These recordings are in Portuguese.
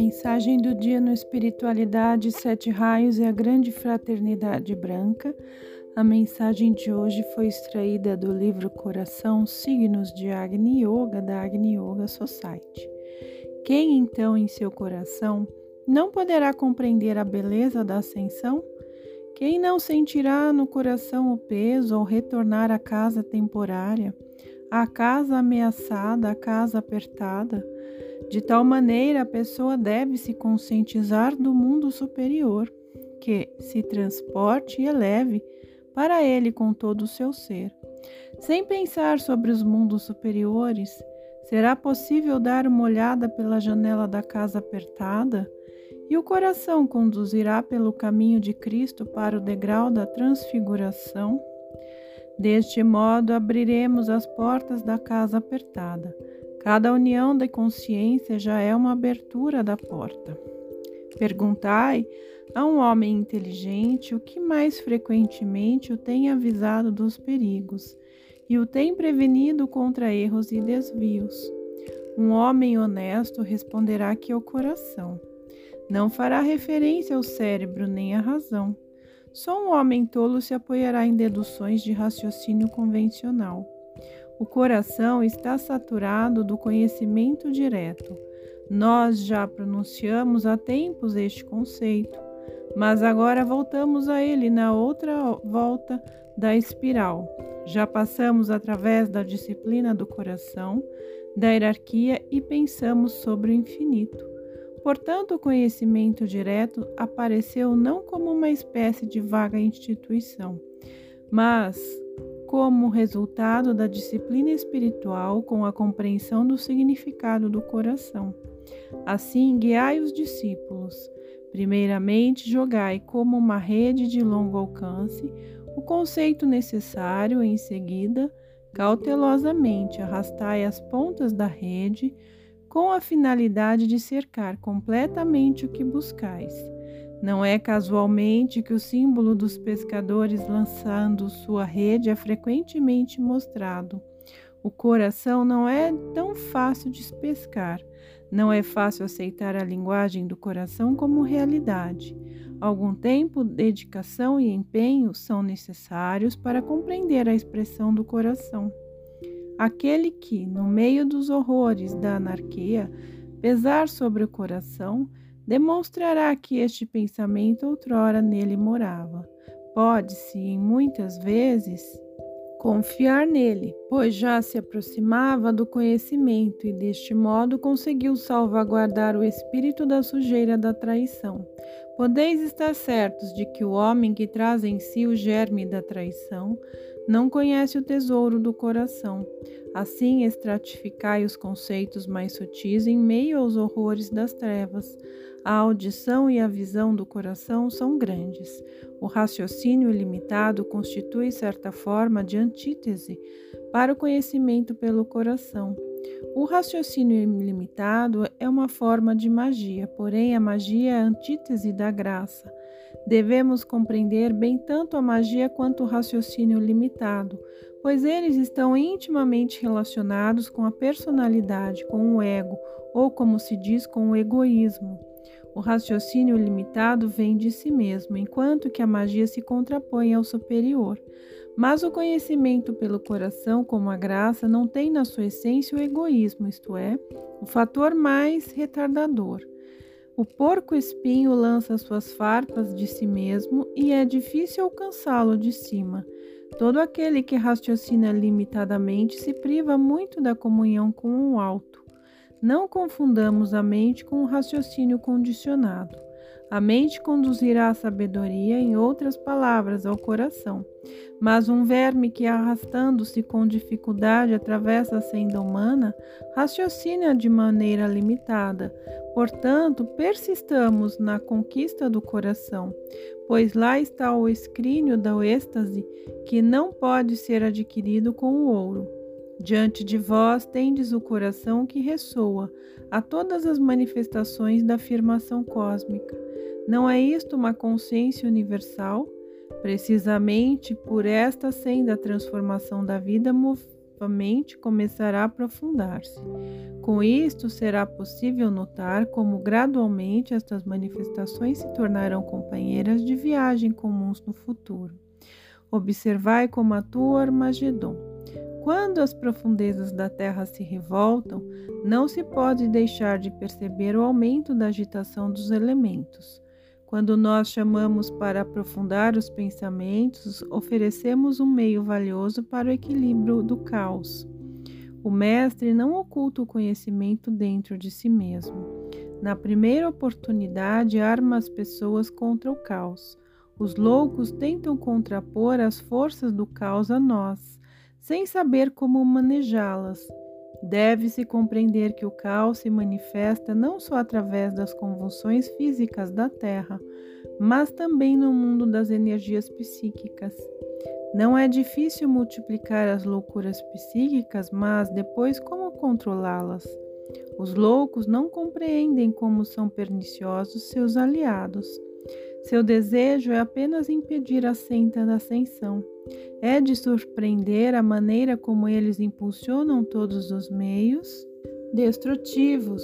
mensagem do dia no Espiritualidade, Sete Raios e a Grande Fraternidade Branca. A mensagem de hoje foi extraída do livro Coração Signos de Agni Yoga, da Agni Yoga Society. Quem então em seu coração não poderá compreender a beleza da ascensão? Quem não sentirá no coração o peso ao retornar à casa temporária, à casa ameaçada, à casa apertada? De tal maneira, a pessoa deve se conscientizar do mundo superior, que se transporte e eleve para ele com todo o seu ser. Sem pensar sobre os mundos superiores, será possível dar uma olhada pela janela da casa apertada e o coração conduzirá pelo caminho de Cristo para o degrau da transfiguração. Deste modo, abriremos as portas da casa apertada Cada união da consciência já é uma abertura da porta. Perguntai a um homem inteligente o que mais frequentemente o tem avisado dos perigos e o tem prevenido contra erros e desvios. Um homem honesto responderá que é o coração. Não fará referência ao cérebro nem à razão. Só um homem tolo se apoiará em deduções de raciocínio convencional. O coração está saturado do conhecimento direto. Nós já pronunciamos há tempos este conceito, mas agora voltamos a ele na outra volta da espiral. Já passamos através da disciplina do coração, da hierarquia e pensamos sobre o infinito. Portanto, o conhecimento direto apareceu não como uma espécie de vaga instituição, mas como resultado da disciplina espiritual com a compreensão do significado do coração. Assim, guiai os discípulos. Primeiramente, jogai como uma rede de longo alcance o conceito necessário, em seguida, cautelosamente arrastai as pontas da rede com a finalidade de cercar completamente o que buscais não é casualmente que o símbolo dos pescadores lançando sua rede é frequentemente mostrado. O coração não é tão fácil de pescar. Não é fácil aceitar a linguagem do coração como realidade. Algum tempo, dedicação e empenho são necessários para compreender a expressão do coração. Aquele que, no meio dos horrores da anarquia, pesar sobre o coração, demonstrará que este pensamento outrora nele morava. Pode-se, em muitas vezes, confiar nele, pois já se aproximava do conhecimento e deste modo conseguiu salvaguardar o espírito da sujeira da traição. Podeis estar certos de que o homem que traz em si o germe da traição não conhece o tesouro do coração. Assim, estratificai os conceitos mais sutis em meio aos horrores das trevas. A audição e a visão do coração são grandes. O raciocínio ilimitado constitui certa forma de antítese para o conhecimento pelo coração. O raciocínio ilimitado é uma forma de magia, porém a magia é a antítese da graça. Devemos compreender bem tanto a magia quanto o raciocínio limitado, pois eles estão intimamente relacionados com a personalidade, com o ego, ou como se diz, com o egoísmo. O raciocínio limitado vem de si mesmo, enquanto que a magia se contrapõe ao superior. Mas o conhecimento pelo coração, como a graça, não tem na sua essência o egoísmo, isto é, o fator mais retardador. O porco-espinho lança suas farpas de si mesmo e é difícil alcançá-lo de cima. Todo aquele que raciocina limitadamente se priva muito da comunhão com o alto. Não confundamos a mente com o raciocínio condicionado. A mente conduzirá a sabedoria, em outras palavras, ao coração. Mas um verme que, arrastando-se com dificuldade, atravessa a senda humana, raciocina de maneira limitada. Portanto, persistamos na conquista do coração, pois lá está o escrínio da êxtase que não pode ser adquirido com o ouro. Diante de vós tendes o coração que ressoa a todas as manifestações da afirmação cósmica. Não é isto uma consciência universal? Precisamente por esta senda a transformação da vida mente começará a aprofundar-se. Com isto, será possível notar como gradualmente estas manifestações se tornarão companheiras de viagem comuns no futuro. Observai como atua Armagedon. Quando as profundezas da Terra se revoltam, não se pode deixar de perceber o aumento da agitação dos elementos. Quando nós chamamos para aprofundar os pensamentos, oferecemos um meio valioso para o equilíbrio do caos. O mestre não oculta o conhecimento dentro de si mesmo. Na primeira oportunidade, arma as pessoas contra o caos. Os loucos tentam contrapor as forças do caos a nós, sem saber como manejá-las. Deve-se compreender que o caos se manifesta não só através das convulsões físicas da Terra, mas também no mundo das energias psíquicas. Não é difícil multiplicar as loucuras psíquicas, mas depois como controlá-las? Os loucos não compreendem como são perniciosos seus aliados. Seu desejo é apenas impedir a senta da ascensão. É de surpreender a maneira como eles impulsionam todos os meios destrutivos,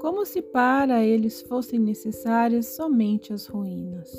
como se para eles fossem necessárias somente as ruínas.